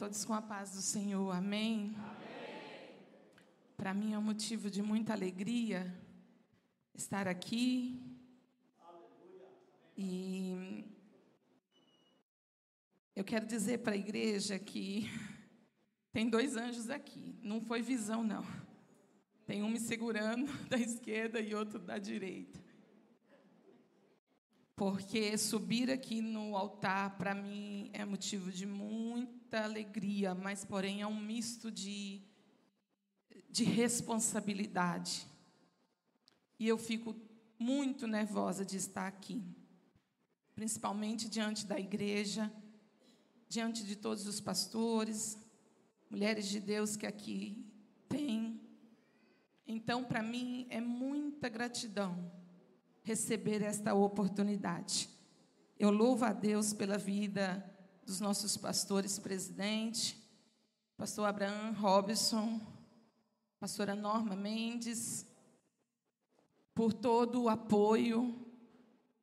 Todos com a paz do Senhor, amém? amém. Para mim é um motivo de muita alegria estar aqui. Aleluia. E eu quero dizer para a igreja que tem dois anjos aqui. Não foi visão, não. Tem um me segurando da esquerda e outro da direita. Porque subir aqui no altar, para mim, é motivo de muita alegria, mas porém é um misto de, de responsabilidade. E eu fico muito nervosa de estar aqui, principalmente diante da igreja, diante de todos os pastores, mulheres de Deus que aqui tem. Então, para mim, é muita gratidão receber esta oportunidade. Eu louvo a Deus pela vida dos nossos pastores presidente, pastor Abraham Robson, pastora Norma Mendes, por todo o apoio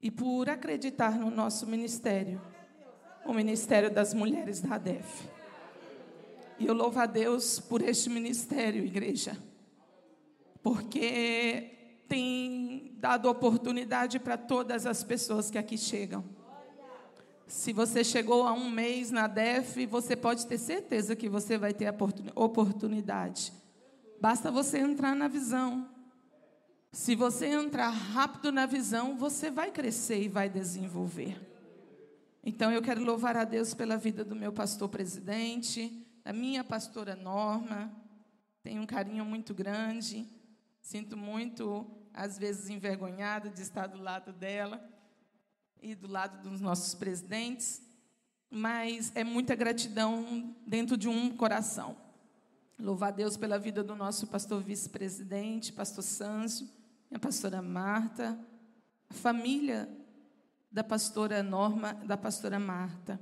e por acreditar no nosso ministério, o Ministério das Mulheres da ADEF. E eu louvo a Deus por este ministério, igreja, porque tem dado oportunidade para todas as pessoas que aqui chegam. Se você chegou a um mês na DEF, você pode ter certeza que você vai ter a oportunidade. Basta você entrar na visão. Se você entrar rápido na visão, você vai crescer e vai desenvolver. Então eu quero louvar a Deus pela vida do meu pastor presidente, da minha pastora Norma. Tenho um carinho muito grande. Sinto muito, às vezes, envergonhada de estar do lado dela e do lado dos nossos presidentes, mas é muita gratidão dentro de um coração. Louvar a Deus pela vida do nosso pastor vice-presidente, pastor Sâncio, a pastora Marta, a família da pastora Norma, da pastora Marta,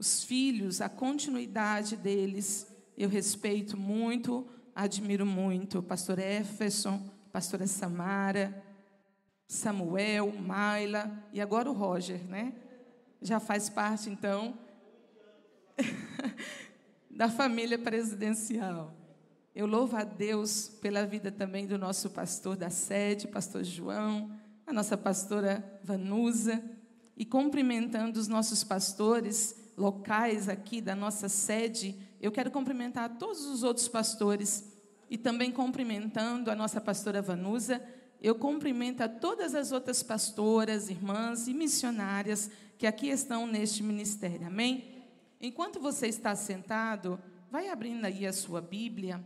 os filhos, a continuidade deles, eu respeito muito, admiro muito, pastor Efferson, pastora Samara, Samuel, Maila e agora o Roger, né? Já faz parte, então, da família presidencial. Eu louvo a Deus pela vida também do nosso pastor da sede, pastor João, a nossa pastora Vanusa, e cumprimentando os nossos pastores locais aqui da nossa sede, eu quero cumprimentar todos os outros pastores e também cumprimentando a nossa pastora Vanusa, eu cumprimento a todas as outras pastoras, irmãs e missionárias que aqui estão neste ministério. Amém? Enquanto você está sentado, vai abrindo aí a sua Bíblia.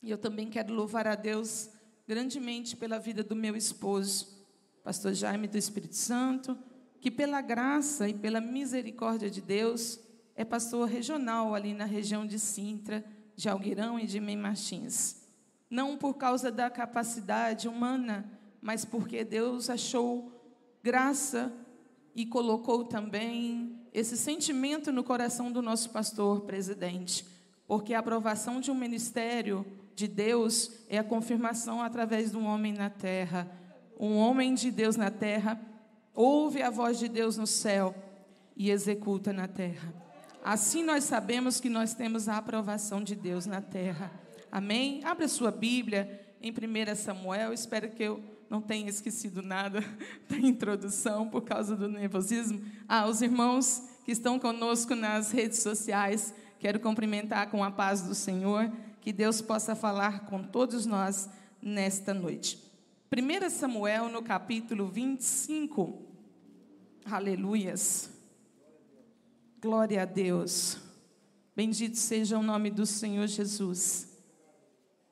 E eu também quero louvar a Deus grandemente pela vida do meu esposo, pastor Jaime do Espírito Santo, que pela graça e pela misericórdia de Deus é pastor regional ali na região de Sintra, de Algueirão e de Meimachins não por causa da capacidade humana, mas porque Deus achou graça e colocou também esse sentimento no coração do nosso pastor presidente, porque a aprovação de um ministério de Deus é a confirmação através de um homem na terra. Um homem de Deus na terra ouve a voz de Deus no céu e executa na terra. Assim nós sabemos que nós temos a aprovação de Deus na terra. Amém? Abra sua Bíblia em 1 Samuel. Espero que eu não tenha esquecido nada da introdução por causa do nervosismo. Ah, os irmãos que estão conosco nas redes sociais, quero cumprimentar com a paz do Senhor. Que Deus possa falar com todos nós nesta noite. 1 Samuel, no capítulo 25. Aleluias. Glória a Deus. Bendito seja o nome do Senhor Jesus.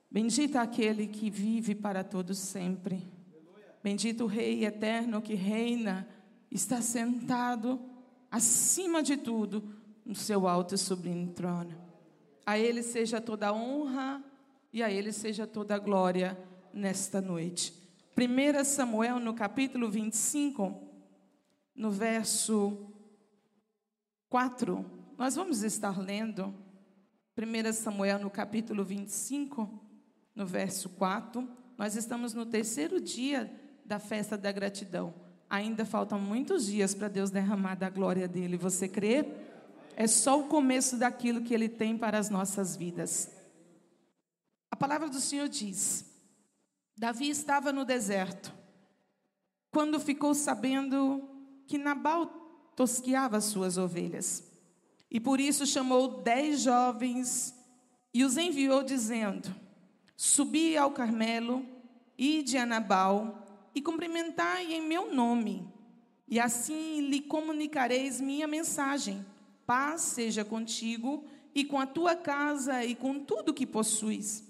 Bendito aquele que vive para todos sempre. Bendito o Rei eterno que reina, está sentado acima de tudo no seu alto e sublime trono. A Ele seja toda honra e a Ele seja toda glória nesta noite. 1 Samuel, no capítulo 25, no verso 4, nós vamos estar lendo. 1 Samuel, no capítulo 25, no verso 4. Nós estamos no terceiro dia da festa da gratidão. Ainda faltam muitos dias para Deus derramar da glória dele. Você crê? é só o começo daquilo que Ele tem para as nossas vidas. A palavra do Senhor diz: Davi estava no deserto, quando ficou sabendo que Nabal tosquiava suas ovelhas. E por isso chamou dez jovens e os enviou, dizendo: Subi ao Carmelo, ide a Nabal e cumprimentai em meu nome, e assim lhe comunicareis minha mensagem. Paz seja contigo e com a tua casa e com tudo que possuis.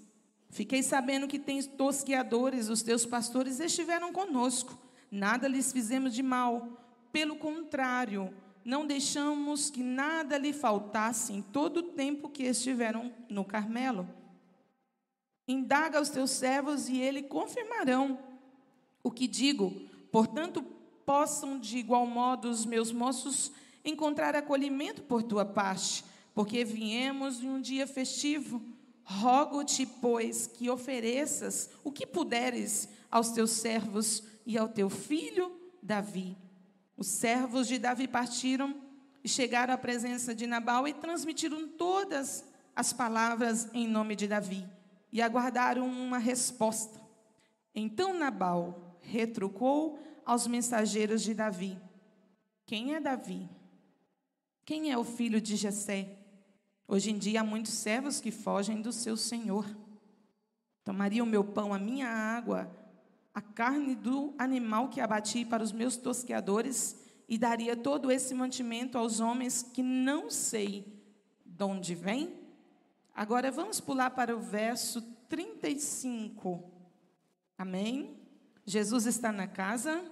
Fiquei sabendo que tens tosqueadores, os teus pastores estiveram conosco. Nada lhes fizemos de mal. Pelo contrário, não deixamos que nada lhe faltasse em todo o tempo que estiveram no Carmelo. Indaga os teus servos e eles confirmarão o que digo. Portanto, possam de igual modo os meus moços encontrar acolhimento por tua parte, porque viemos em um dia festivo. Rogo-te, pois, que ofereças o que puderes aos teus servos e ao teu filho Davi. Os servos de Davi partiram e chegaram à presença de Nabal e transmitiram todas as palavras em nome de Davi e aguardaram uma resposta. Então Nabal retrucou aos mensageiros de Davi: Quem é Davi? Quem é o filho de Jessé? Hoje em dia há muitos servos que fogem do seu senhor. Tomaria o meu pão, a minha água, a carne do animal que abati para os meus tosqueadores e daria todo esse mantimento aos homens que não sei de onde vem? Agora vamos pular para o verso 35. Amém? Jesus está na casa? Amém.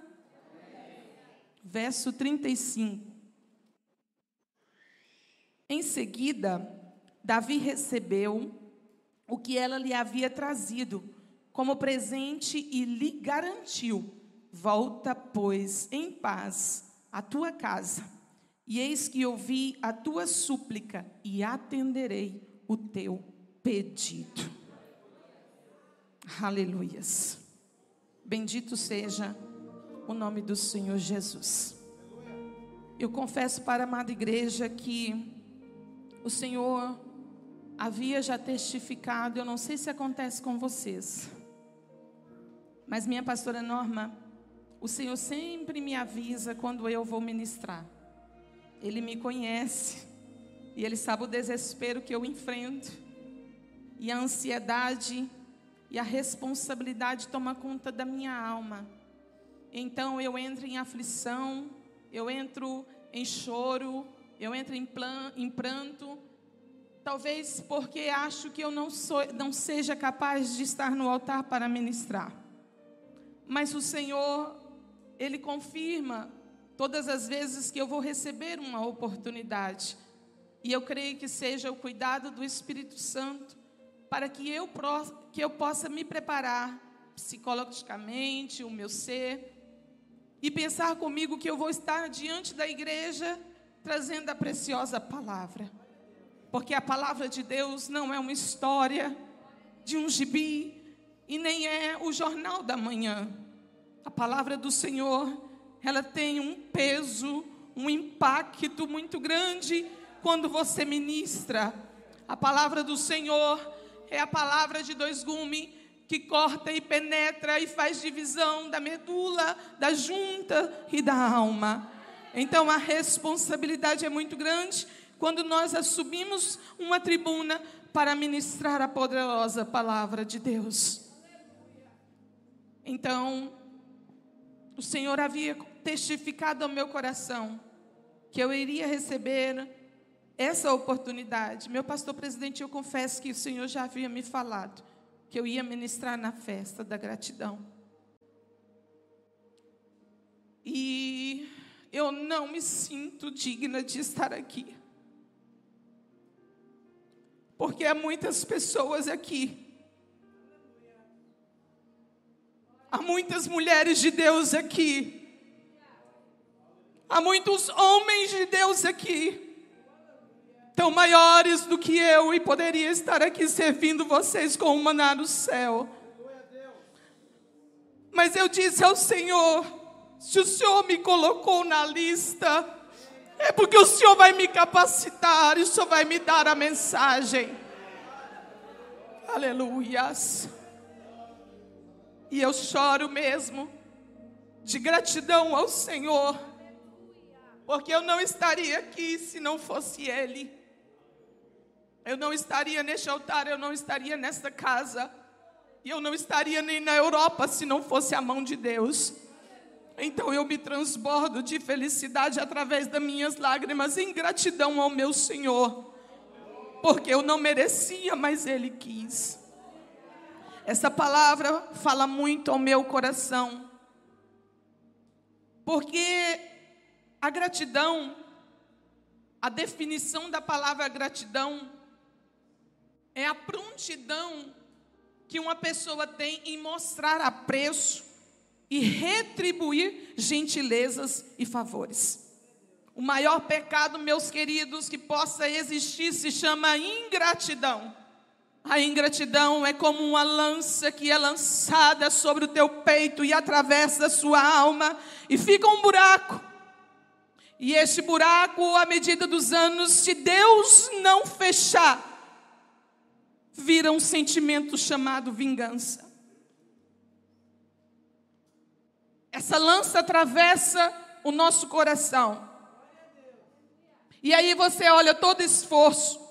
Verso 35. Em seguida, Davi recebeu o que ela lhe havia trazido como presente e lhe garantiu: Volta, pois, em paz à tua casa, e eis que ouvi a tua súplica e atenderei o teu pedido. Aleluias. Bendito seja o nome do Senhor Jesus. Eu confesso para a amada igreja que o Senhor havia já testificado, eu não sei se acontece com vocês, mas minha pastora Norma, o Senhor sempre me avisa quando eu vou ministrar. Ele me conhece e ele sabe o desespero que eu enfrento e a ansiedade e a responsabilidade toma conta da minha alma. Então eu entro em aflição, eu entro em choro, eu entro em, plan, em pranto, talvez porque acho que eu não, sou, não seja capaz de estar no altar para ministrar. Mas o Senhor, Ele confirma todas as vezes que eu vou receber uma oportunidade. E eu creio que seja o cuidado do Espírito Santo para que eu, que eu possa me preparar psicologicamente, o meu ser, e pensar comigo que eu vou estar diante da igreja trazendo a preciosa palavra. Porque a palavra de Deus não é uma história de um gibi e nem é o jornal da manhã. A palavra do Senhor, ela tem um peso, um impacto muito grande quando você ministra. A palavra do Senhor é a palavra de dois gumes que corta e penetra e faz divisão da medula, da junta e da alma. Então a responsabilidade é muito grande quando nós assumimos uma tribuna para ministrar a poderosa palavra de Deus. Então, o Senhor havia testificado ao meu coração que eu iria receber essa oportunidade. Meu pastor presidente, eu confesso que o Senhor já havia me falado que eu ia ministrar na festa da gratidão. E eu não me sinto digna de estar aqui. Porque há muitas pessoas aqui. Há muitas mulheres de Deus aqui. Há muitos homens de Deus aqui. Tão maiores do que eu e poderia estar aqui servindo vocês com um maná no céu. Mas eu disse ao Senhor: se o Senhor me colocou na lista, É porque o Senhor vai me capacitar, e o Senhor vai me dar a mensagem. Aleluias. E eu choro mesmo, de gratidão ao Senhor, porque eu não estaria aqui se não fosse Ele. Eu não estaria neste altar, eu não estaria nesta casa, e eu não estaria nem na Europa se não fosse a mão de Deus. Então eu me transbordo de felicidade através das minhas lágrimas, em gratidão ao meu Senhor, porque eu não merecia, mas Ele quis. Essa palavra fala muito ao meu coração, porque a gratidão, a definição da palavra gratidão, é a prontidão que uma pessoa tem em mostrar apreço e retribuir gentilezas e favores. O maior pecado, meus queridos, que possa existir se chama ingratidão. A ingratidão é como uma lança que é lançada sobre o teu peito e atravessa a sua alma e fica um buraco. E este buraco, à medida dos anos, se Deus não fechar, vira um sentimento chamado vingança. Essa lança atravessa o nosso coração. E aí você olha todo esforço,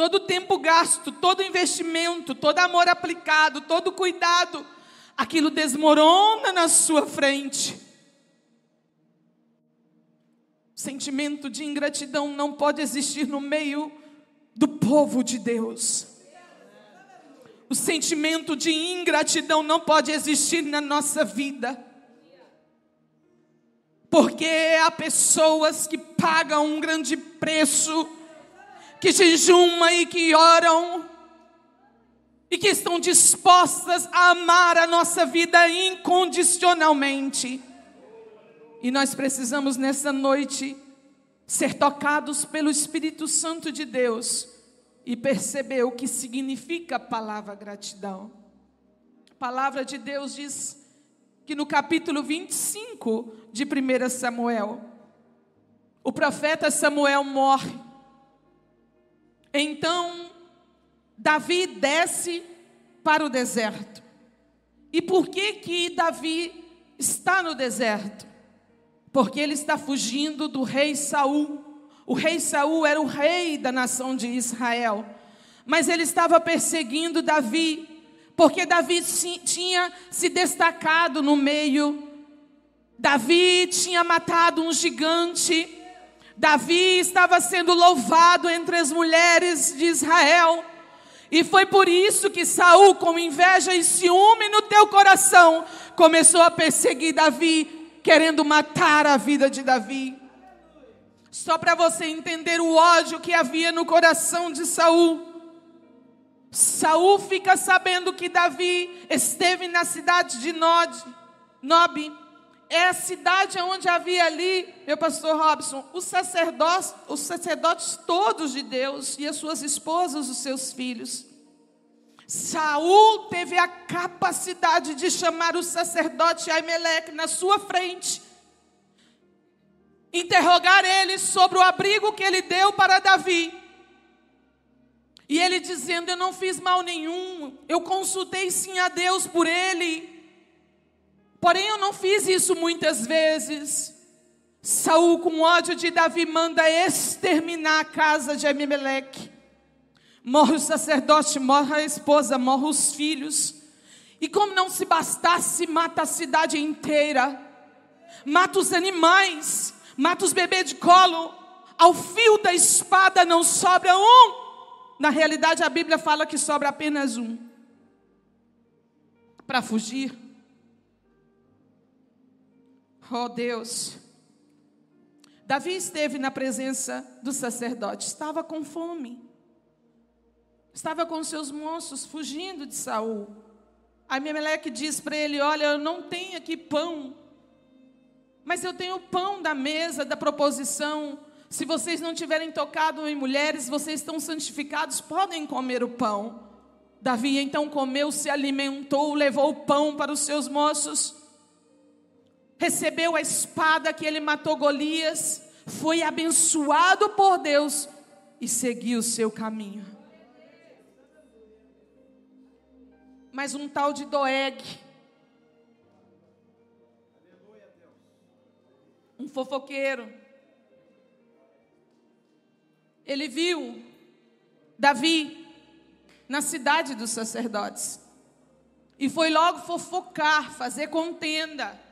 todo tempo gasto, todo investimento, todo amor aplicado, todo cuidado, aquilo desmorona na sua frente. Sentimento de ingratidão não pode existir no meio do povo de Deus. O sentimento de ingratidão não pode existir na nossa vida. Porque há pessoas que pagam um grande preço, que jejumam e que oram, e que estão dispostas a amar a nossa vida incondicionalmente. E nós precisamos nessa noite ser tocados pelo Espírito Santo de Deus e perceber o que significa a palavra gratidão. A palavra de Deus diz que no capítulo 25 de 1 Samuel, o profeta Samuel morre. Então, Davi desce para o deserto. E por que que Davi está no deserto? Porque ele está fugindo do rei Saul. O rei Saul era o rei da nação de Israel, mas ele estava perseguindo Davi porque Davi tinha se destacado no meio. Davi tinha matado um gigante. Davi estava sendo louvado entre as mulheres de Israel. E foi por isso que Saul, com inveja e ciúme no teu coração, começou a perseguir Davi, querendo matar a vida de Davi. Só para você entender o ódio que havia no coração de Saul. Saul fica sabendo que Davi esteve na cidade de Nod, Nob. É a cidade onde havia ali, meu pastor Robson, os sacerdotes, os sacerdotes todos de Deus e as suas esposas, os seus filhos. Saul teve a capacidade de chamar o sacerdote Aimeleque na sua frente, interrogar ele sobre o abrigo que ele deu para Davi e ele dizendo: Eu não fiz mal nenhum, eu consultei sim a Deus por ele. Porém, eu não fiz isso muitas vezes. Saul, com ódio de Davi, manda exterminar a casa de Abimeleque. Morre o sacerdote, morre a esposa, morre os filhos. E como não se bastasse, mata a cidade inteira. Mata os animais, mata os bebês de colo. Ao fio da espada não sobra um. Na realidade, a Bíblia fala que sobra apenas um para fugir. Oh Deus. Davi esteve na presença do sacerdote, estava com fome. Estava com seus moços fugindo de Saul. Meleque diz para ele: Olha, eu não tenho aqui pão, mas eu tenho pão da mesa, da proposição se vocês não tiverem tocado em mulheres, vocês estão santificados, podem comer o pão. Davi então comeu, se alimentou, levou o pão para os seus moços, recebeu a espada que ele matou Golias, foi abençoado por Deus e seguiu o seu caminho. Mas um tal de Doeg, um fofoqueiro, ele viu Davi na cidade dos sacerdotes e foi logo fofocar, fazer contenda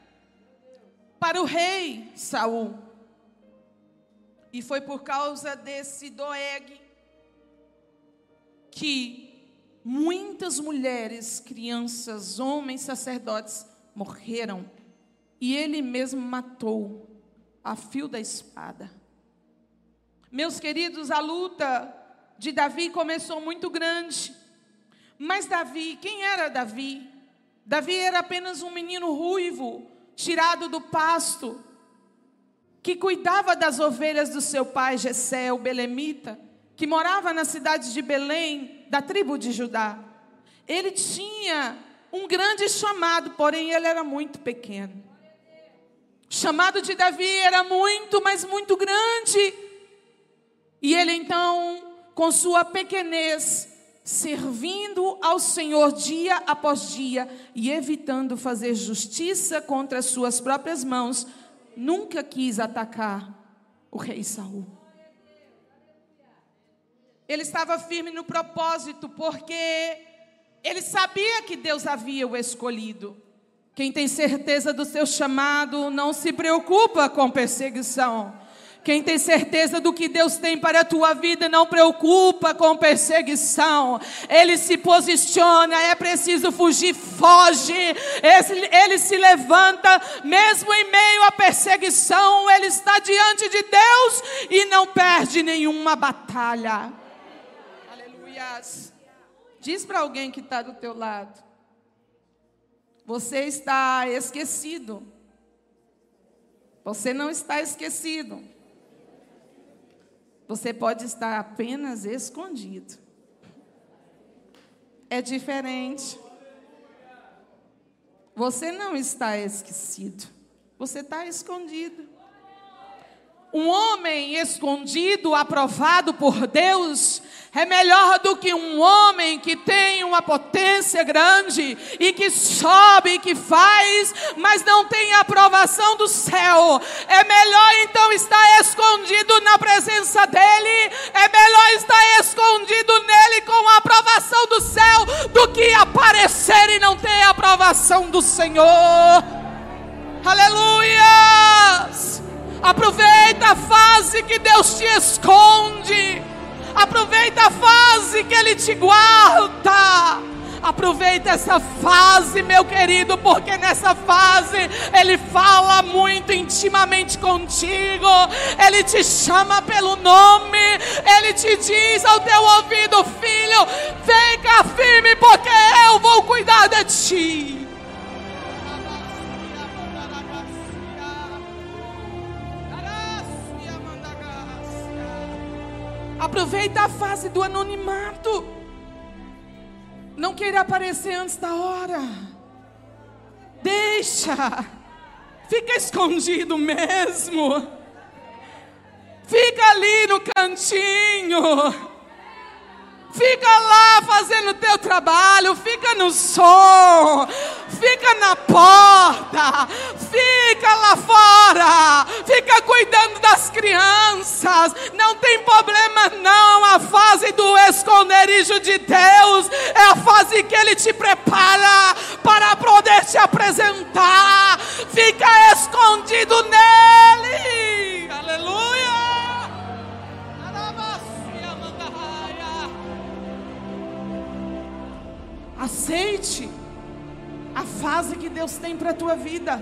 para o rei Saul. E foi por causa desse Doeg que muitas mulheres, crianças, homens, sacerdotes morreram. E ele mesmo matou a fio da espada. Meus queridos, a luta de Davi começou muito grande. Mas Davi, quem era Davi? Davi era apenas um menino ruivo, tirado do pasto, que cuidava das ovelhas do seu pai Jessé, o belemita, que morava na cidade de Belém, da tribo de Judá. Ele tinha um grande chamado, porém ele era muito pequeno. O chamado de Davi era muito, mas muito grande. E ele então, com sua pequenez, servindo ao Senhor dia após dia e evitando fazer justiça contra as suas próprias mãos, nunca quis atacar o rei Saul. Ele estava firme no propósito, porque ele sabia que Deus havia o escolhido. Quem tem certeza do seu chamado não se preocupa com perseguição. Quem tem certeza do que Deus tem para a tua vida não preocupa com perseguição. Ele se posiciona, é preciso fugir, foge. Ele se levanta, mesmo em meio à perseguição, ele está diante de Deus e não perde nenhuma batalha. Aleluia. Diz para alguém que está do teu lado. Você está esquecido. Você não está esquecido. Você pode estar apenas escondido. É diferente. Você não está esquecido. Você está escondido. Um homem escondido, aprovado por Deus, é melhor do que um homem que tem uma potência grande e que sobe e que faz, mas não tem a aprovação do céu. É melhor então estar escondido na presença dEle, é melhor estar escondido nele com a aprovação do céu do que aparecer e não ter a aprovação do Senhor. Aleluias! Aproveita a fase que Deus te esconde. Aproveita a fase que Ele te guarda. Aproveita essa fase, meu querido, porque nessa fase Ele fala muito intimamente contigo. Ele te chama pelo nome. Ele te diz ao teu ouvido, filho, cá firme, porque eu vou cuidar de ti. Aproveita a fase do anonimato. Não queira aparecer antes da hora. Deixa. Fica escondido mesmo. Fica ali no cantinho. Fica lá fazendo o teu trabalho, fica no som, fica na porta, fica lá fora, fica cuidando das crianças. Não tem problema não, a fase do esconderijo de Deus é a fase que ele te prepara para poder te apresentar. Fica escondido nele. Aceite a fase que Deus tem para a tua vida.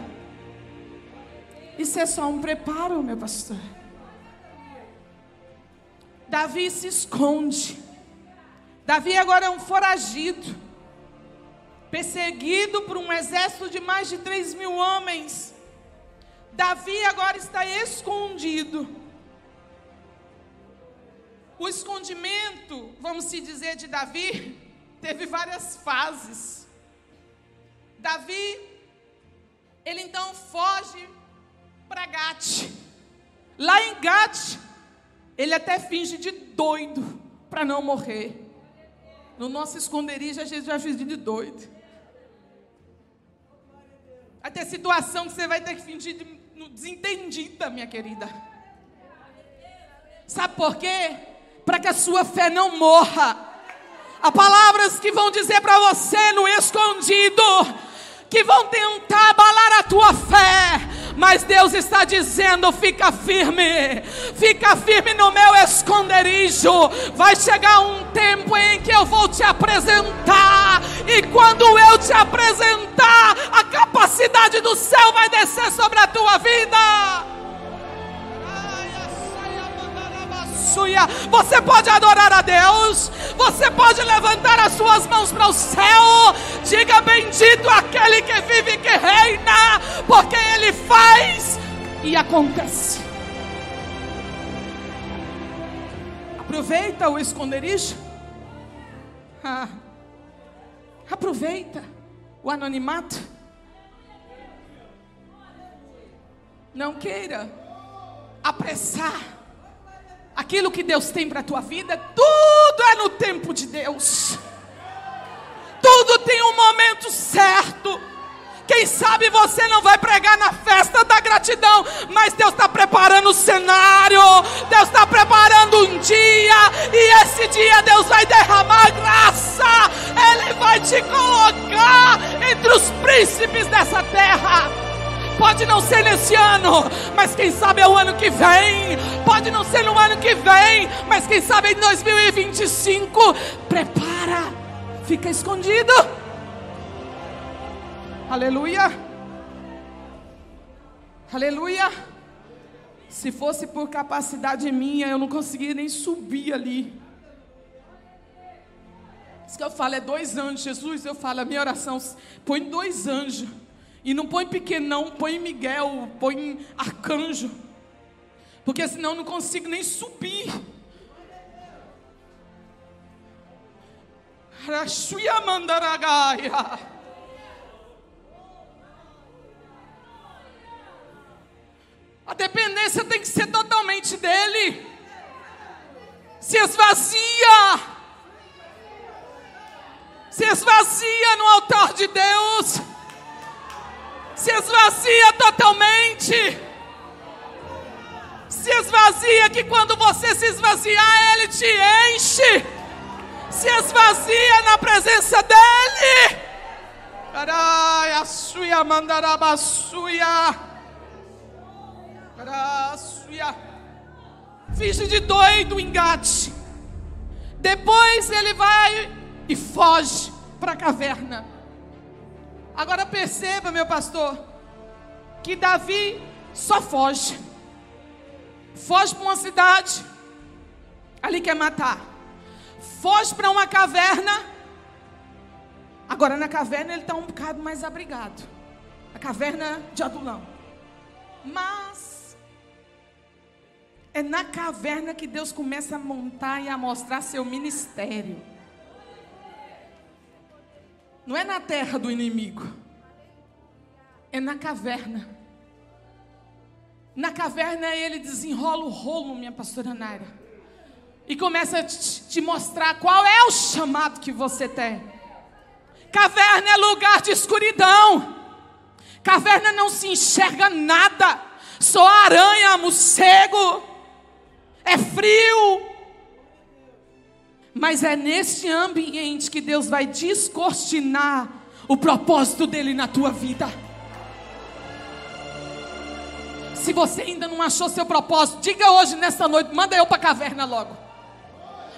Isso é só um preparo, meu pastor. Davi se esconde. Davi agora é um foragido, perseguido por um exército de mais de 3 mil homens. Davi agora está escondido. O escondimento, vamos se dizer, de Davi, teve várias fases. Davi, ele então foge para Gate. Lá em Gate, ele até finge de doido para não morrer. No nosso esconderijo, a gente vai fingir de doido. Ter situação que você vai ter que fingir de desentendida, minha querida. Sabe por quê? Para que a sua fé não morra. Há palavras que vão dizer para você no escondido, que vão tentar abalar a tua fé mas Deus está dizendo: fica firme, fica firme no meu esconderijo. Vai chegar um tempo em que eu vou te apresentar, e quando eu te apresentar, a capacidade do céu vai descer sobre a tua vida. Você pode adorar a Deus, você pode levantar as suas mãos para o céu. Diga bendito aquele que vive e que reina, porque Ele faz e acontece. Aproveita o esconderijo. Ah, aproveita o anonimato. Não queira apressar aquilo que Deus tem para a tua vida, tudo é no tempo de Deus. Tudo tem um momento certo. Quem sabe você não vai pregar na festa da gratidão, mas Deus está preparando o cenário, Deus está preparando um dia, e esse dia Deus vai derramar graça, Ele vai te colocar entre os príncipes dessa terra. Pode não ser nesse ano, mas quem sabe é o ano que vem. Pode não ser no ano que vem, mas quem sabe em 2025. Prepara, fica escondido. Aleluia. Aleluia. Se fosse por capacidade minha, eu não conseguia nem subir ali. Isso que eu falo é dois anjos. Jesus, eu falo, a minha oração, põe dois anjos e não põe pequeno, não, põe Miguel, põe arcanjo. Porque senão eu não consigo nem subir. A dependência tem que ser totalmente dele. Se esvazia. Se esvazia no altar de Deus se esvazia totalmente. Se esvazia, que quando você se esvaziar, Ele te enche. Se esvazia na presença dEle. Carai, a suia mandarabassuia. Suia. Finge de doido, engate. Depois ele vai e foge para a caverna. Agora perceba, meu pastor, que Davi só foge. Foge para uma cidade, ali quer matar. Foge para uma caverna. Agora na caverna ele está um bocado mais abrigado. A caverna de Adulão. Mas é na caverna que Deus começa a montar e a mostrar seu ministério. Não é na terra do inimigo. É na caverna. Na caverna ele desenrola o rolo, minha pastora Naira. E começa a te, mostrar qual é o chamado que você tem. Caverna é lugar de escuridão. Caverna não se enxerga nada. Só aranha, morcego. É frio. Mas é neste ambiente que Deus vai descortinar o propósito dele na tua vida. Se você ainda não achou seu propósito, diga hoje, nesta noite, manda eu para a caverna logo.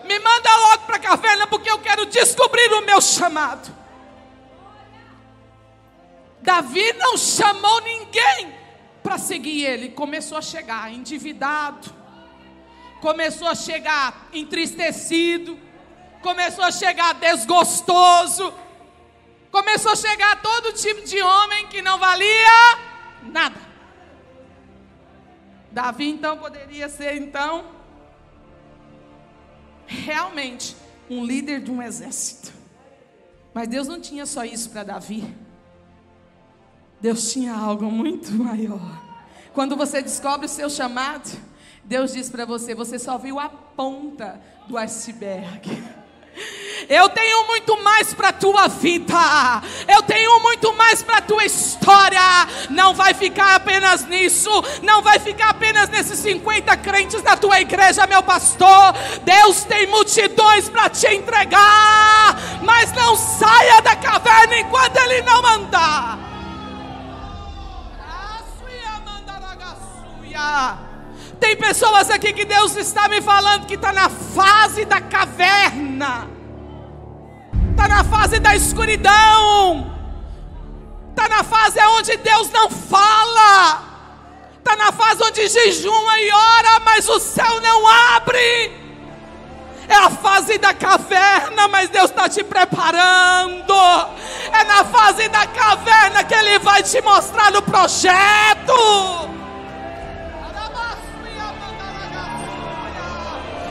Me manda logo para a caverna, porque eu quero descobrir o meu chamado. Davi não chamou ninguém para seguir ele, começou a chegar endividado, começou a chegar entristecido, começou a chegar desgostoso, começou a chegar todo tipo de homem que não valia nada. Davi então poderia ser então realmente um líder de um exército. Mas Deus não tinha só isso para Davi. Deus tinha algo muito maior. Quando você descobre o seu chamado, Deus diz para você: você só viu a ponta do iceberg. Eu tenho muito mais para a tua vida. Eu tenho muito mais para a tua história. Não vai ficar apenas nisso. Não vai ficar apenas nesses 50 crentes da tua igreja, meu pastor. Deus tem multidões para te entregar. Mas não saia da caverna enquanto Ele não mandar. Tem pessoas aqui que Deus está me falando que está na fase da caverna está na fase da escuridão, está na fase onde Deus não fala, está na fase onde jejuma e ora, mas o céu não abre. É a fase da caverna, mas Deus está te preparando. É na fase da caverna que Ele vai te mostrar o projeto.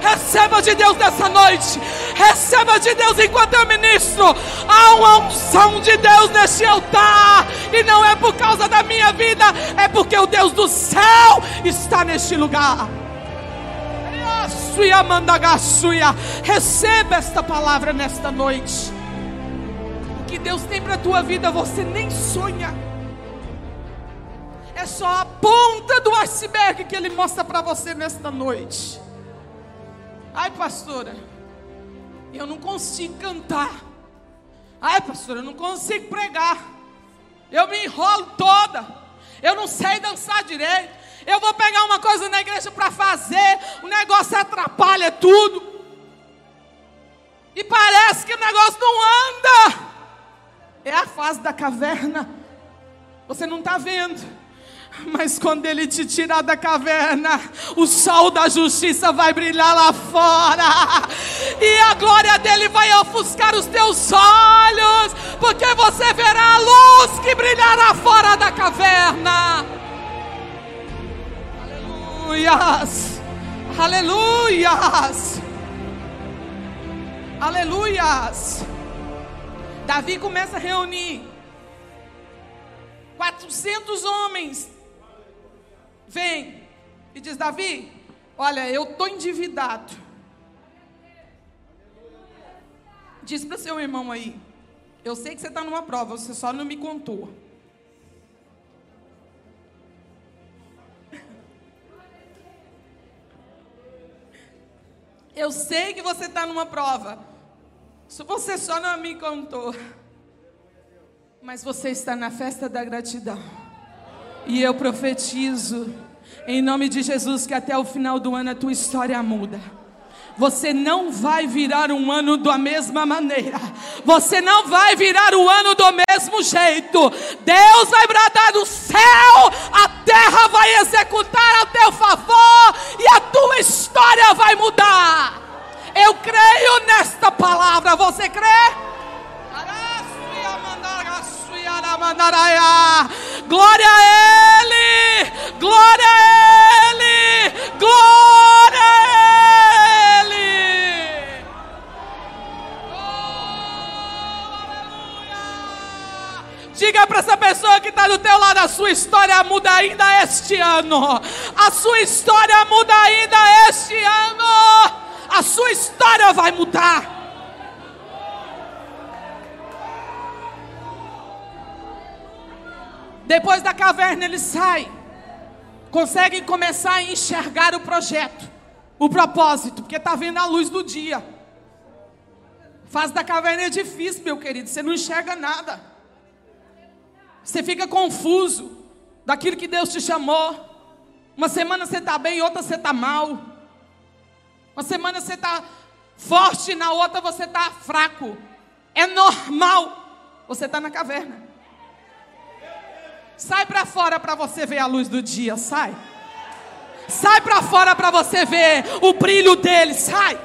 Receba de Deus nessa noite. Receba de Deus enquanto eu ministro. Há uma unção de Deus neste altar. E não é por causa da minha vida, é porque o Deus do céu está neste lugar. Receba esta palavra nesta noite. O que Deus tem para a tua vida, você nem sonha. É só a ponta do iceberg que Ele mostra para você nesta noite. Ai, pastora, eu não consigo cantar. Ai, pastora, eu não consigo pregar. Eu me enrolo toda. Eu não sei dançar direito. Eu vou pegar uma coisa na igreja para fazer, o negócio atrapalha tudo. E parece que o negócio não anda. É a fase da caverna. Você não está vendo. Mas quando ele te tirar da caverna, o sol da justiça vai brilhar lá fora, e a glória dele vai ofuscar os teus olhos, porque você verá a luz que brilhará fora da caverna. Aleluias, aleluias, aleluias. Davi começa a reunir 400 homens vem e diz: Davi, olha, eu estou endividado. Diz para seu irmão aí: Eu sei que você está numa prova, você só não me contou. Eu sei que você está numa prova. Você só não me contou. Mas você está na festa da gratidão. E eu profetizo, em nome de Jesus, que até o final do ano a tua história muda. Você não vai virar um ano da mesma maneira. Você não vai virar o um ano do mesmo jeito. Deus vai bradar no céu, a terra vai executar a teu favor e a tua história vai mudar. Eu creio nesta palavra. Você crê? Glória a Ele! Glória a Ele! Glória a Ele! Oh, Diga para essa pessoa que está do teu lado: a sua história muda ainda este ano. A sua história muda ainda este ano. A sua história vai mudar. Depois da caverna ele sai. Consegue começar a enxergar o projeto, o propósito, porque está vendo a luz do dia. Fase da caverna é difícil, meu querido. Você não enxerga nada. Você fica confuso daquilo que Deus te chamou. Uma semana você está bem, outra você está mal. Uma semana você está forte, na outra você está fraco. É normal. Você está na caverna. Sai para fora para você ver a luz do dia, sai. Sai para fora para você ver o brilho dele, sai.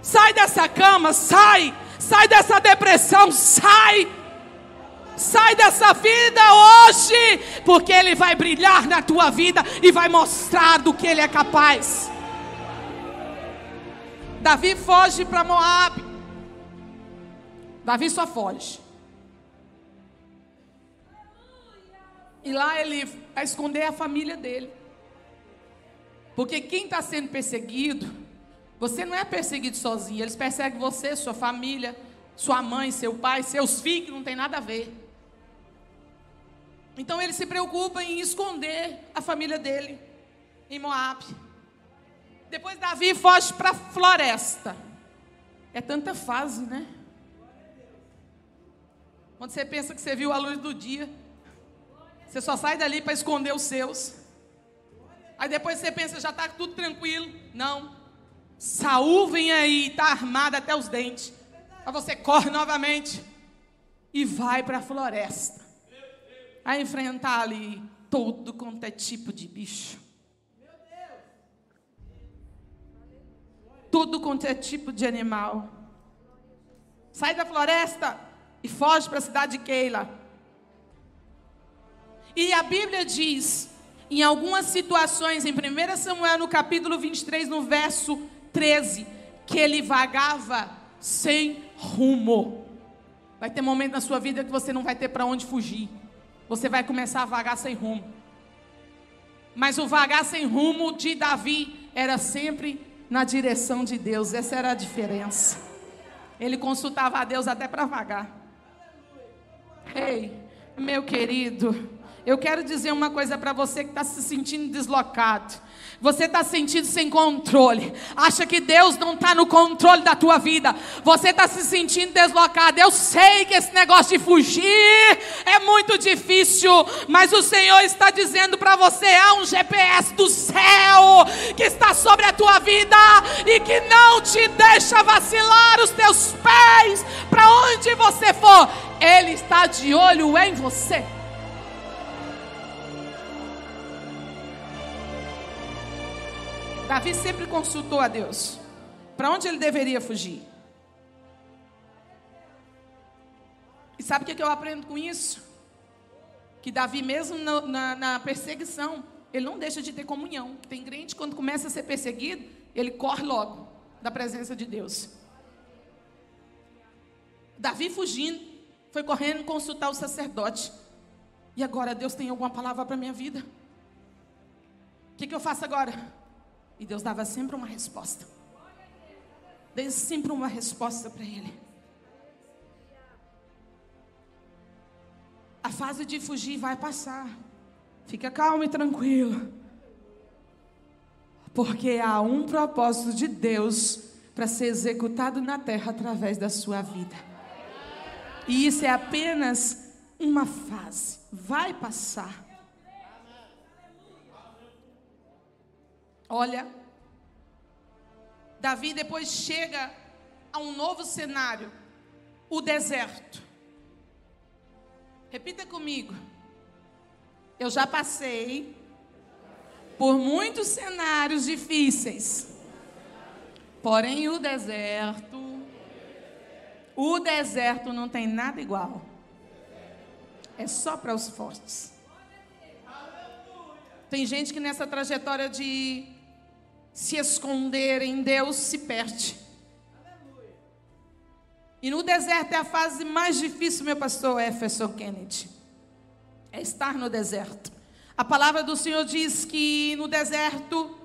Sai dessa cama, sai. Sai dessa depressão, sai. Sai dessa vida hoje, porque ele vai brilhar na tua vida e vai mostrar do que ele é capaz. Davi foge para Moab. Davi só foge. E lá ele vai esconder a família dele. Porque quem está sendo perseguido, você não é perseguido sozinho, eles perseguem você, sua família, sua mãe, seu pai, seus filhos, não tem nada a ver. Então ele se preocupa em esconder a família dele em Moab. Depois Davi foge para a floresta. É tanta fase, né? Quando você pensa que você viu a luz do dia, você só sai dali para esconder os seus. Aí depois você pensa, já está tudo tranquilo. Não. Saul vem aí, está armado até os dentes. Aí você corre novamente e vai para a floresta. A enfrentar ali todo quanto é tipo de bicho. Tudo quanto é tipo de animal. Sai da floresta e foge para a cidade de Keila. E a Bíblia diz, em algumas situações, em 1 Samuel, no capítulo 23, no verso 13, que ele vagava sem rumo. Vai ter momento na sua vida que você não vai ter para onde fugir. Você vai começar a vagar sem rumo. Mas o vagar sem rumo de Davi era sempre na direção de Deus. Essa era a diferença. Ele consultava a Deus até para vagar. Ei, meu querido, eu quero dizer uma coisa para você que está se sentindo deslocado. Você está sentindo sem controle. Acha que Deus não está no controle da tua vida. Você está se sentindo deslocado. Eu sei que esse negócio de fugir é muito difícil. Mas o Senhor está dizendo para você: há um GPS do céu que está sobre a tua vida e que não te deixa vacilar os teus pés para onde você for. Ele está de olho em você. Davi sempre consultou a Deus. Para onde ele deveria fugir? E sabe o que eu aprendo com isso? Que Davi, mesmo na, na, na perseguição, ele não deixa de ter comunhão. Tem crente, quando começa a ser perseguido, ele corre logo da presença de Deus. Davi fugindo, foi correndo consultar o sacerdote. E agora Deus tem alguma palavra para minha vida? O que, que eu faço agora? E Deus dava sempre uma resposta. Deus sempre uma resposta para ele. A fase de fugir vai passar. Fica calmo e tranquilo. Porque há um propósito de Deus para ser executado na terra através da sua vida. E isso é apenas uma fase. Vai passar. Olha, Davi depois chega a um novo cenário, o deserto. Repita comigo. Eu já passei por muitos cenários difíceis. Porém, o deserto o deserto não tem nada igual. É só para os fortes. Tem gente que nessa trajetória de se esconder em Deus se perde. E no deserto é a fase mais difícil, meu pastor Jefferson Kennedy. É estar no deserto. A palavra do Senhor diz que no deserto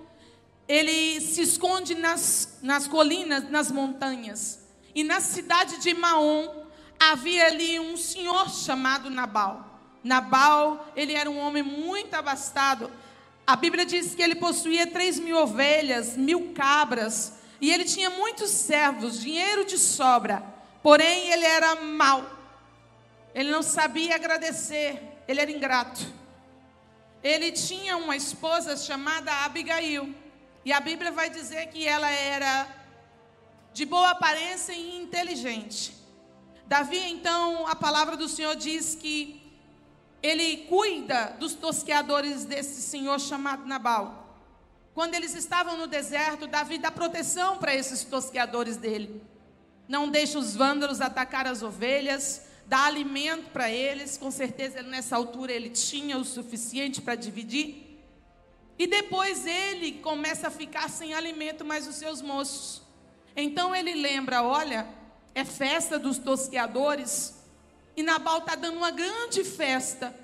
ele se esconde nas, nas colinas, nas montanhas. E na cidade de Maom havia ali um senhor chamado Nabal. Nabal, ele era um homem muito abastado. A Bíblia diz que ele possuía três mil ovelhas, mil cabras, e ele tinha muitos servos, dinheiro de sobra. Porém, ele era mau. Ele não sabia agradecer, ele era ingrato. Ele tinha uma esposa chamada Abigail. E a Bíblia vai dizer que ela era de boa aparência e inteligente. Davi, então, a palavra do Senhor diz que ele cuida dos tosqueadores desse senhor chamado Nabal. Quando eles estavam no deserto, Davi dá proteção para esses tosqueadores dele. Não deixa os vândalos atacar as ovelhas, dá alimento para eles. Com certeza, nessa altura, ele tinha o suficiente para dividir. E depois ele começa a ficar sem alimento, mas os seus moços. Então ele lembra: olha, é festa dos tosqueadores, e Nabal está dando uma grande festa.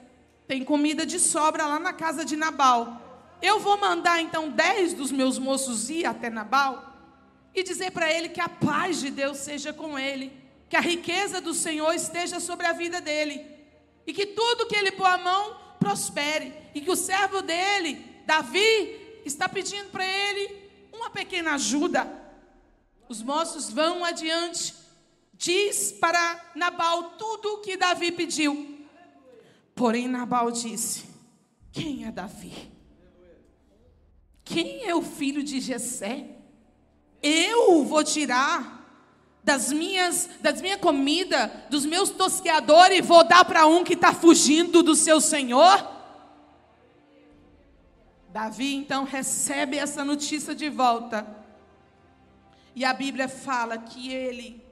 Tem comida de sobra lá na casa de Nabal. eu vou mandar então dez dos meus moços ir até Nabal e dizer para ele que a paz de Deus seja com ele, que a riqueza do Senhor esteja sobre a vida dele e que tudo que ele pôr a mão prospere e que o servo dele, Davi, está pedindo para ele uma pequena ajuda. Os moços vão adiante, diz para Nabal tudo o que Davi pediu. Porém, Nabal disse: Quem é Davi? Quem é o filho de Jessé? Eu vou tirar das minhas, das minha comida, dos meus tosqueadores e vou dar para um que está fugindo do seu senhor? Davi então recebe essa notícia de volta. E a Bíblia fala que ele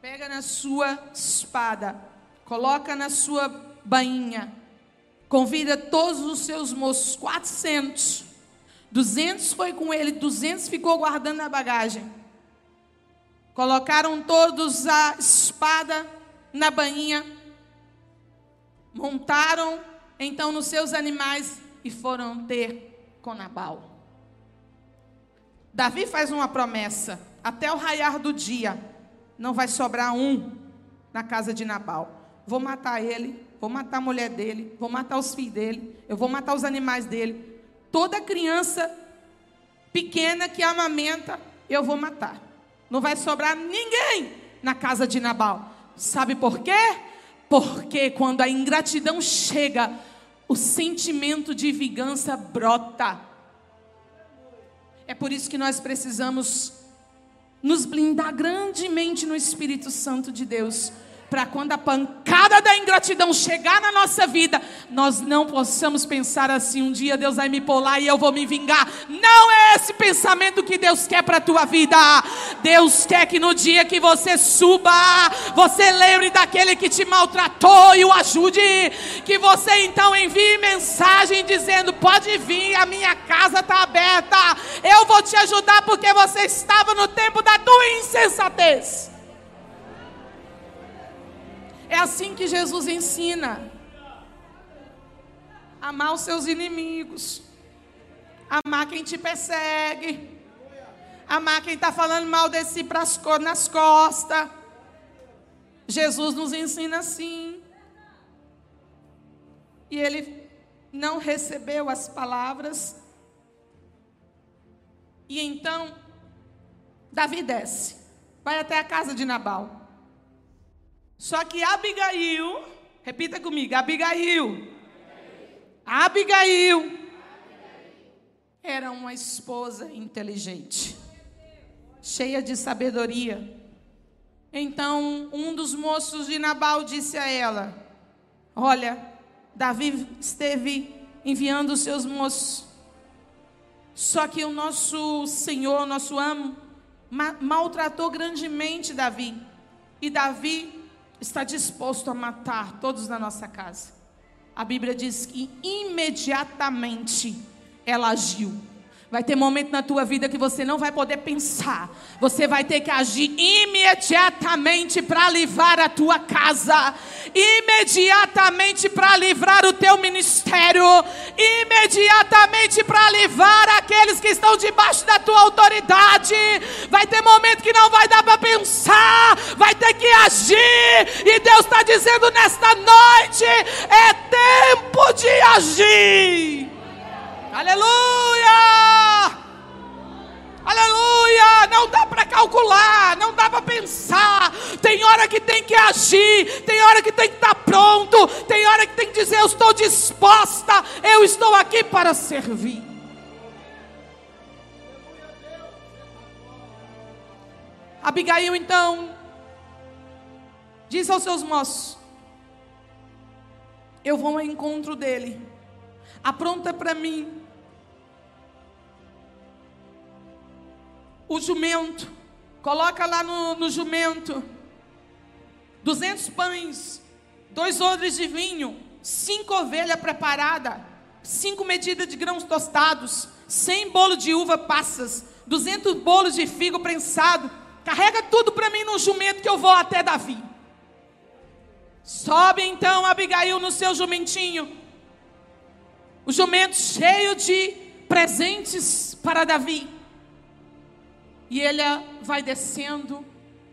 pega na sua espada, coloca na sua bainha, convida todos os seus moços, 400, 200 foi com ele, 200 ficou guardando na bagagem. Colocaram todos a espada na bainha, montaram então nos seus animais e foram ter com Nabal. Davi faz uma promessa: até o raiar do dia, não vai sobrar um na casa de Nabal. Vou matar ele, vou matar a mulher dele, vou matar os filhos dele, eu vou matar os animais dele, Toda criança pequena que amamenta, eu vou matar. Não vai sobrar ninguém na casa de Nabal. Sabe por quê? Porque quando a ingratidão chega, o sentimento de vingança brota. É por isso que nós precisamos nos blindar grandemente no Espírito Santo de Deus para quando a pancada da ingratidão chegar na nossa vida, nós não possamos pensar assim: um dia Deus vai me pular e eu vou me vingar. Não é esse pensamento que Deus quer para a tua vida. Deus quer que no dia que você suba, você lembre daquele que te maltratou e o ajude. Que você então envie mensagem dizendo: pode vir, a minha casa está aberta. Eu vou te ajudar porque você estava no tempo da tua insensatez. É assim que Jesus ensina. Amar os seus inimigos. Amar quem te persegue. Amar quem está falando mal de si pras, nas costas. Jesus nos ensina assim. E ele não recebeu as palavras. E então, Davi desce. Vai até a casa de Nabal. Só que Abigail, repita comigo, Abigail. Abigail era uma esposa inteligente, cheia de sabedoria. Então, um dos moços de Nabal disse a ela: Olha, Davi esteve enviando os seus moços. Só que o nosso Senhor, nosso amo, maltratou grandemente Davi. E Davi está disposto a matar todos na nossa casa. A Bíblia diz que imediatamente ela agiu. Vai ter momento na tua vida que você não vai poder pensar. Você vai ter que agir imediatamente para livrar a tua casa, imediatamente para livrar o teu ministério, imediatamente para livrar aqueles que estão debaixo da tua autoridade. Vai ter momento que não vai dar para pensar, vai ter que agir. E Deus está dizendo nesta noite: é tempo de agir. Aleluia! Aleluia! Não dá para calcular, não dá para pensar. Tem hora que tem que agir, tem hora que tem que estar tá pronto, tem hora que tem que dizer: Eu estou disposta, eu estou aqui para servir. Abigail então diz aos seus moços: Eu vou ao encontro dele, apronta para mim o jumento, coloca lá no, no jumento, 200 pães, dois odres de vinho, cinco ovelhas preparadas, cinco medidas de grãos tostados, 100 bolo de uva passas, 200 bolos de figo prensado, carrega tudo para mim no jumento que eu vou até Davi. Sobe então Abigail no seu jumentinho. o jumento cheio de presentes para Davi. E ele vai descendo,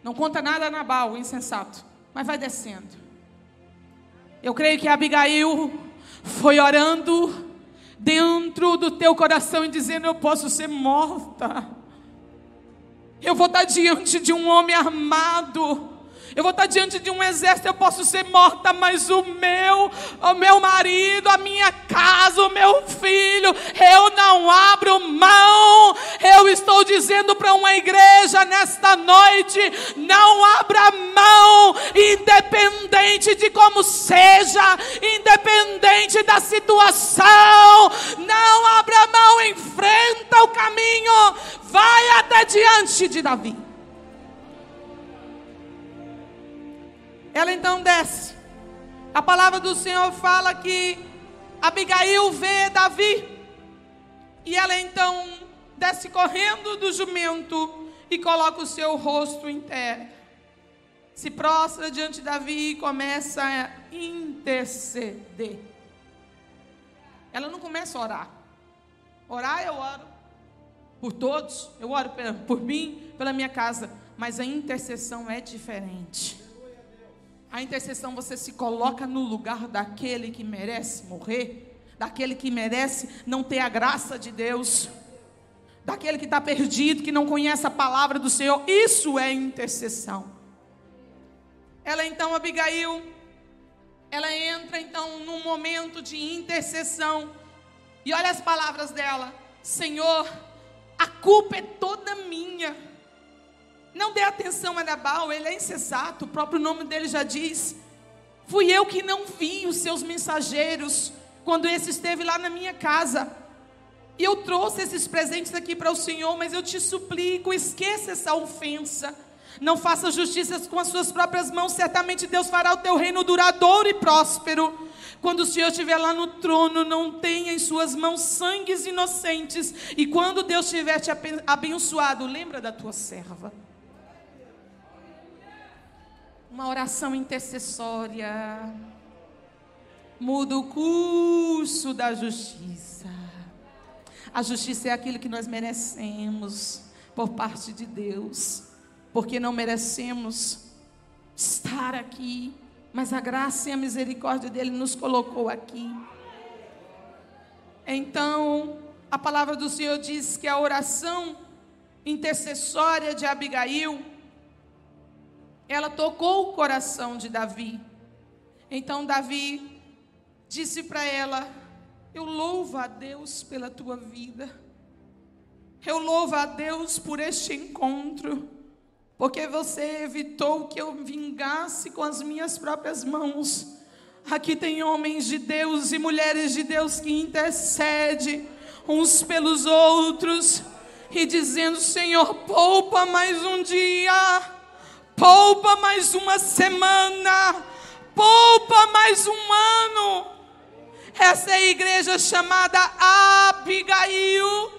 não conta nada a Nabal, o insensato, mas vai descendo. Eu creio que Abigail foi orando dentro do teu coração e dizendo: Eu posso ser morta. Eu vou estar diante de um homem armado eu vou estar diante de um exército, eu posso ser morta, mas o meu, o meu marido, a minha casa, o meu filho, eu não abro mão. Eu estou dizendo para uma igreja nesta noite: não abra mão, independente de como seja, independente da situação, não abra mão, enfrenta o caminho, vai até diante de Davi. Ela então desce. A palavra do Senhor fala que Abigail vê Davi. E ela então desce correndo do jumento e coloca o seu rosto em terra. Se prostra diante de Davi e começa a interceder. Ela não começa a orar. Orar eu oro por todos, eu oro por mim, pela minha casa, mas a intercessão é diferente. A intercessão você se coloca no lugar daquele que merece morrer, daquele que merece não ter a graça de Deus, daquele que está perdido, que não conhece a palavra do Senhor. Isso é intercessão. Ela então, Abigail, ela entra então num momento de intercessão. E olha as palavras dela: Senhor, a culpa é toda minha. Não dê atenção a Nabal, ele é insensato, o próprio nome dele já diz. Fui eu que não vi os seus mensageiros quando esse esteve lá na minha casa. E eu trouxe esses presentes aqui para o Senhor, mas eu te suplico, esqueça essa ofensa. Não faça justiça com as suas próprias mãos, certamente Deus fará o teu reino duradouro e próspero. Quando o Senhor estiver lá no trono, não tenha em suas mãos sangues inocentes. E quando Deus tiver te abençoado, lembra da tua serva uma oração intercessória muda o curso da justiça. A justiça é aquilo que nós merecemos por parte de Deus, porque não merecemos estar aqui, mas a graça e a misericórdia dele nos colocou aqui. Então, a palavra do Senhor diz que a oração intercessória de Abigail ela tocou o coração de Davi. Então Davi disse para ela: Eu louvo a Deus pela tua vida. Eu louvo a Deus por este encontro, porque você evitou que eu vingasse com as minhas próprias mãos. Aqui tem homens de Deus e mulheres de Deus que intercedem uns pelos outros e dizendo: Senhor, poupa mais um dia poupa mais uma semana, poupa mais um ano. Essa é a igreja chamada Abigail.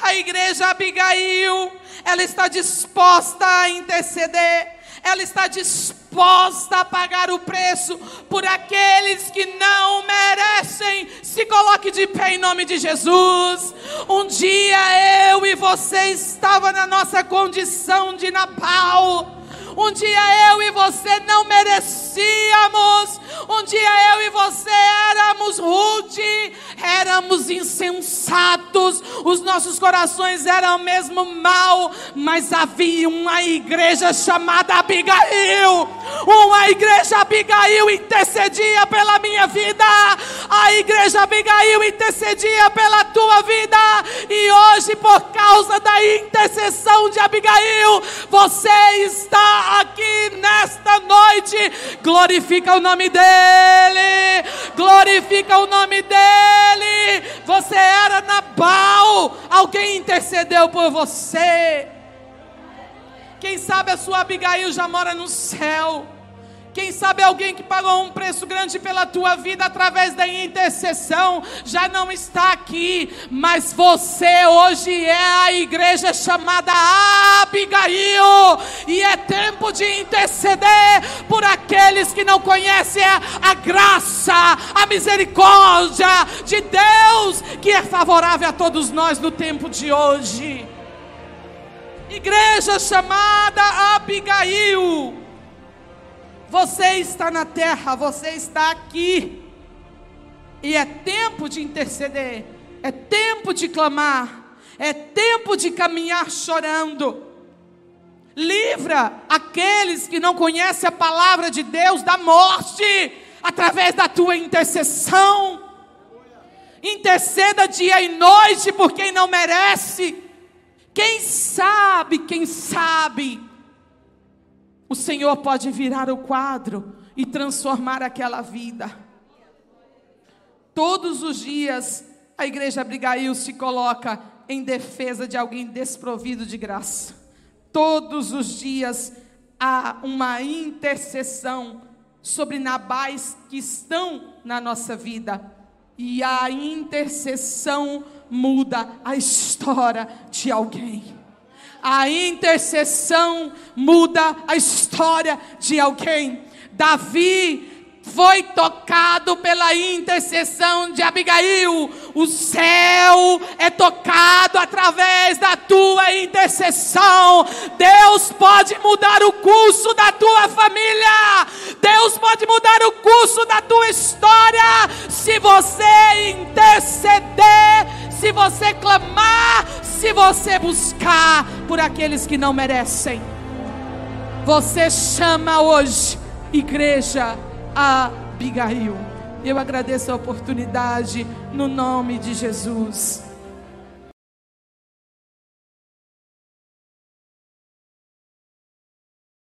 A igreja Abigail, ela está disposta a interceder, ela está disposta a pagar o preço por aqueles que não merecem. Se coloque de pé em nome de Jesus. Um dia eu e você estava na nossa condição de Nabal um dia eu e você não merecíamos. Um dia eu e você éramos rude, éramos insensatos, os nossos corações eram mesmo mal, mas havia uma igreja chamada Abigail. Uma igreja Abigail intercedia pela minha vida. A igreja Abigail intercedia pela tua vida. E hoje, por causa da intercessão de Abigail, você está aqui nesta noite. Glorifica o nome dEle. Glorifica o nome dEle. Você era Nabal. Alguém intercedeu por você. Quem sabe a sua Abigail já mora no céu. Quem sabe alguém que pagou um preço grande pela tua vida através da intercessão já não está aqui, mas você hoje é a igreja chamada Abigail, e é tempo de interceder por aqueles que não conhecem a, a graça, a misericórdia de Deus que é favorável a todos nós no tempo de hoje. Igreja chamada Abigail. Você está na terra, você está aqui. E é tempo de interceder, é tempo de clamar, é tempo de caminhar chorando. Livra aqueles que não conhecem a palavra de Deus da morte, através da tua intercessão. Interceda dia e noite por quem não merece. Quem sabe, quem sabe, o Senhor pode virar o quadro e transformar aquela vida. Todos os dias, a igreja Abigail se coloca em defesa de alguém desprovido de graça. Todos os dias há uma intercessão sobre nabais que estão na nossa vida. E a intercessão muda a história de alguém. A intercessão muda a história de alguém. Davi foi tocado pela intercessão de Abigail. O céu é tocado através da tua intercessão. Deus pode mudar o curso da tua família. Deus pode mudar o curso da tua história se você interceder, se você clamar, se você buscar por aqueles que não merecem. Você chama hoje, igreja Abigail. Eu agradeço a oportunidade no nome de Jesus.